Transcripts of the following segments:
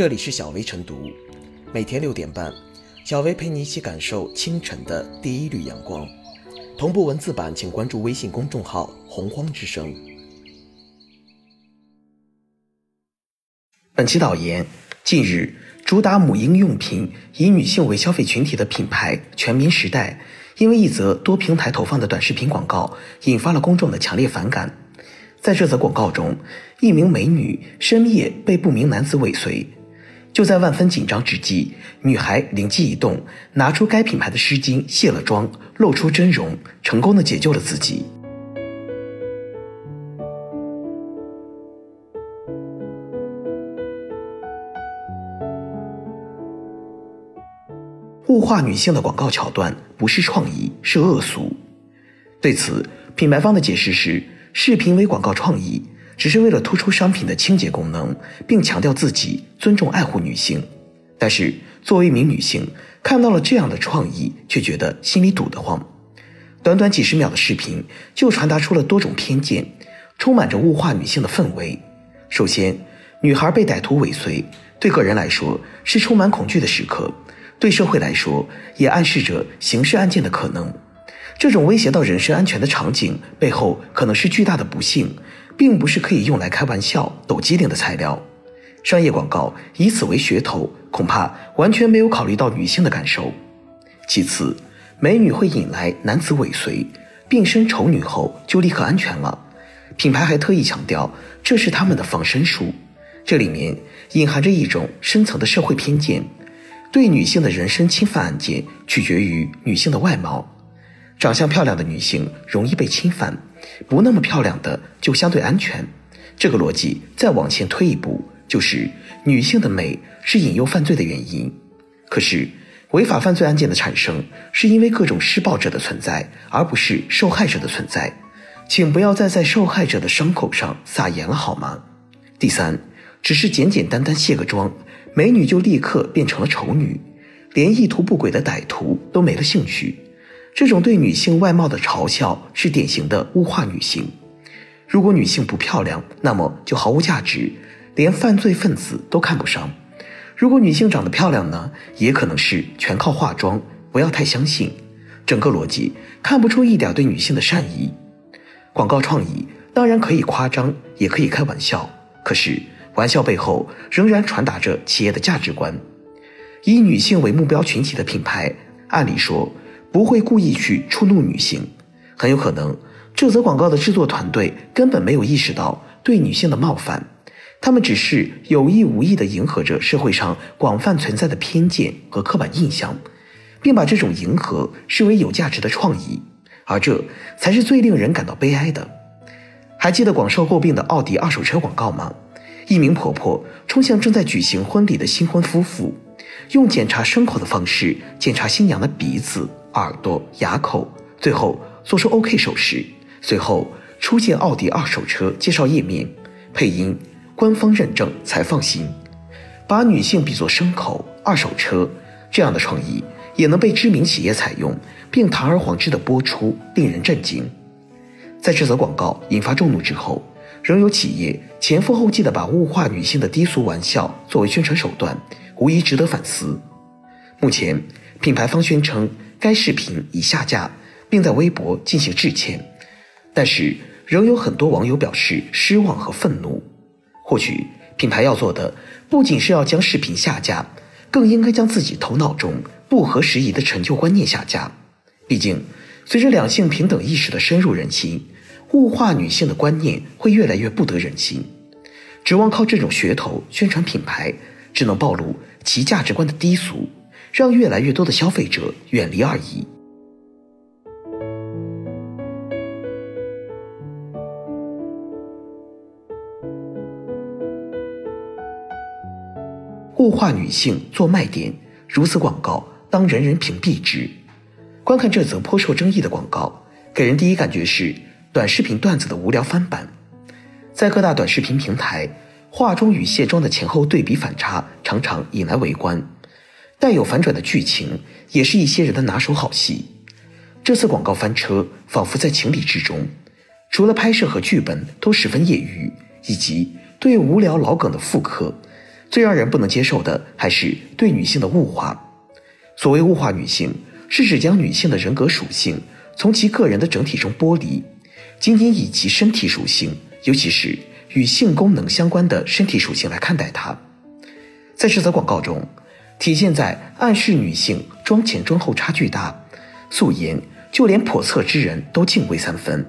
这里是小薇晨读，每天六点半，小薇陪你一起感受清晨的第一缕阳光。同步文字版，请关注微信公众号“洪荒之声”。本期导言：近日，主打母婴用品、以女性为消费群体的品牌“全民时代”，因为一则多平台投放的短视频广告，引发了公众的强烈反感。在这则广告中，一名美女深夜被不明男子尾随。就在万分紧张之际，女孩灵机一动，拿出该品牌的湿巾卸了妆，露出真容，成功的解救了自己。物化女性的广告桥段不是创意，是恶俗。对此，品牌方的解释是：视频为广告创意。只是为了突出商品的清洁功能，并强调自己尊重爱护女性。但是作为一名女性，看到了这样的创意，却觉得心里堵得慌。短短几十秒的视频就传达出了多种偏见，充满着物化女性的氛围。首先，女孩被歹徒尾随，对个人来说是充满恐惧的时刻，对社会来说也暗示着刑事案件的可能。这种威胁到人身安全的场景背后，可能是巨大的不幸。并不是可以用来开玩笑、抖机灵的材料。商业广告以此为噱头，恐怕完全没有考虑到女性的感受。其次，美女会引来男子尾随，变身丑女后就立刻安全了。品牌还特意强调这是他们的防身术，这里面隐含着一种深层的社会偏见。对女性的人身侵犯案件取决于女性的外貌，长相漂亮的女性容易被侵犯。不那么漂亮的就相对安全，这个逻辑再往前推一步，就是女性的美是引诱犯罪的原因。可是，违法犯罪案件的产生是因为各种施暴者的存在，而不是受害者的存在。请不要再在受害者的伤口上撒盐了好吗？第三，只是简简单单卸个妆，美女就立刻变成了丑女，连意图不轨的歹徒都没了兴趣。这种对女性外貌的嘲笑是典型的物化女性。如果女性不漂亮，那么就毫无价值，连犯罪分子都看不上。如果女性长得漂亮呢，也可能是全靠化妆。不要太相信，整个逻辑看不出一点对女性的善意。广告创意当然可以夸张，也可以开玩笑，可是玩笑背后仍然传达着企业的价值观。以女性为目标群体的品牌，按理说。不会故意去触怒女性，很有可能这则广告的制作团队根本没有意识到对女性的冒犯，他们只是有意无意地迎合着社会上广泛存在的偏见和刻板印象，并把这种迎合视为有价值的创意，而这才是最令人感到悲哀的。还记得广受诟病的奥迪二手车广告吗？一名婆婆冲向正在举行婚礼的新婚夫妇，用检查牲口的方式检查新娘的鼻子。耳朵、牙口，最后做出 OK 手势，随后出现奥迪二手车介绍页面，配音，官方认证才放心。把女性比作牲口、二手车，这样的创意也能被知名企业采用，并堂而皇之的播出，令人震惊。在这则广告引发众怒之后，仍有企业前赴后继的把物化女性的低俗玩笑作为宣传手段，无疑值得反思。目前，品牌方宣称。该视频已下架，并在微博进行致歉，但是仍有很多网友表示失望和愤怒。或许品牌要做的不仅是要将视频下架，更应该将自己头脑中不合时宜的陈旧观念下架。毕竟，随着两性平等意识的深入人心，物化女性的观念会越来越不得人心。指望靠这种噱头宣传品牌，只能暴露其价值观的低俗。让越来越多的消费者远离二姨。物化女性做卖点，如此广告当人人屏蔽之。观看这则颇受争议的广告，给人第一感觉是短视频段子的无聊翻版。在各大短视频平台，化妆与卸妆的前后对比反差，常常引来围观。带有反转的剧情，也是一些人的拿手好戏。这次广告翻车，仿佛在情理之中。除了拍摄和剧本都十分业余，以及对无聊老梗的复刻，最让人不能接受的还是对女性的物化。所谓物化女性，是指将女性的人格属性从其个人的整体中剥离，仅仅以其身体属性，尤其是与性功能相关的身体属性来看待她。在这则广告中，体现在暗示女性妆前妆后差距大，素颜就连叵测之人都敬畏三分。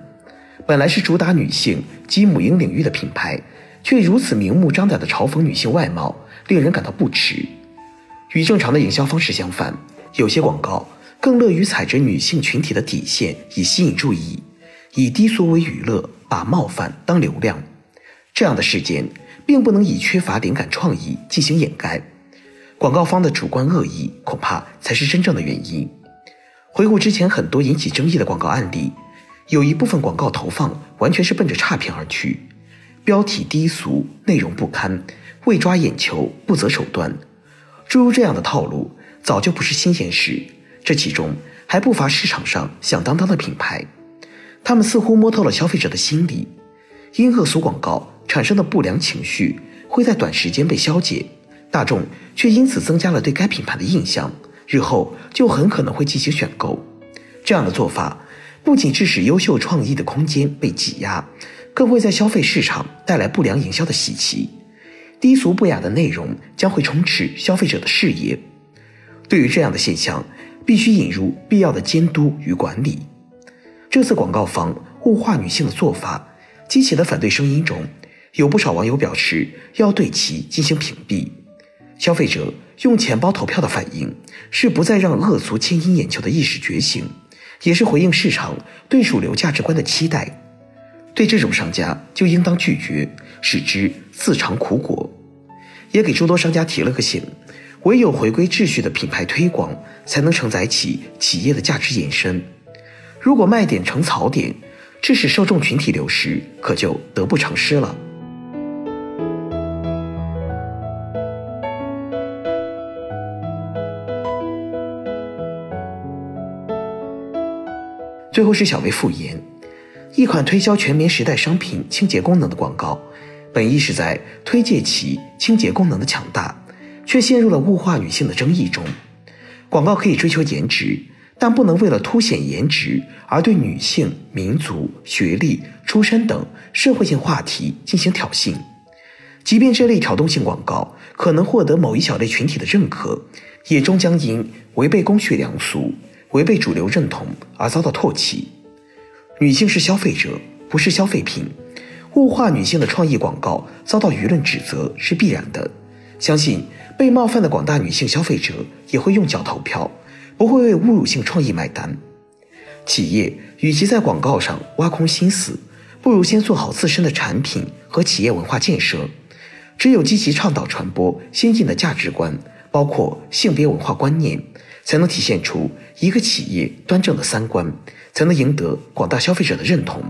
本来是主打女性及母婴领域的品牌，却如此明目张胆地嘲讽女性外貌，令人感到不耻。与正常的营销方式相反，有些广告更乐于踩着女性群体的底线以吸引注意，以低俗为娱乐，把冒犯当流量。这样的事件并不能以缺乏灵感创意进行掩盖，广告方的主观恶意恐怕才是真正的原因。回顾之前很多引起争议的广告案例。有一部分广告投放完全是奔着差评而去，标题低俗，内容不堪，为抓眼球不择手段。诸如这样的套路早就不是新鲜事，这其中还不乏市场上响当当的品牌，他们似乎摸透了消费者的心理，因恶俗广告产生的不良情绪会在短时间被消解，大众却因此增加了对该品牌的印象，日后就很可能会进行选购。这样的做法。不仅致使优秀创意的空间被挤压，更会在消费市场带来不良营销的袭击。低俗不雅的内容将会充斥消费者的视野。对于这样的现象，必须引入必要的监督与管理。这次广告方物化女性的做法，激起的反对声音中，有不少网友表示要对其进行屏蔽。消费者用钱包投票的反应，是不再让恶俗牵引眼球的意识觉醒。也是回应市场对主流价值观的期待，对这种商家就应当拒绝，使之自尝苦果。也给诸多商家提了个醒：唯有回归秩序的品牌推广，才能承载起企业的价值延伸。如果卖点成槽点，致使受众群体流失，可就得不偿失了。最后是小薇复言，一款推销全棉时代商品清洁功能的广告，本意是在推介其清洁功能的强大，却陷入了物化女性的争议中。广告可以追求颜值，但不能为了凸显颜值而对女性、民族、学历、出身等社会性话题进行挑衅。即便这类挑动性广告可能获得某一小类群体的认可，也终将因违背公序良俗。违背主流认同而遭到唾弃，女性是消费者，不是消费品。物化女性的创意广告遭到舆论指责是必然的。相信被冒犯的广大女性消费者也会用脚投票，不会为侮辱性创意买单。企业与其在广告上挖空心思，不如先做好自身的产品和企业文化建设。只有积极倡导传播先进的价值观，包括性别文化观念。才能体现出一个企业端正的三观，才能赢得广大消费者的认同。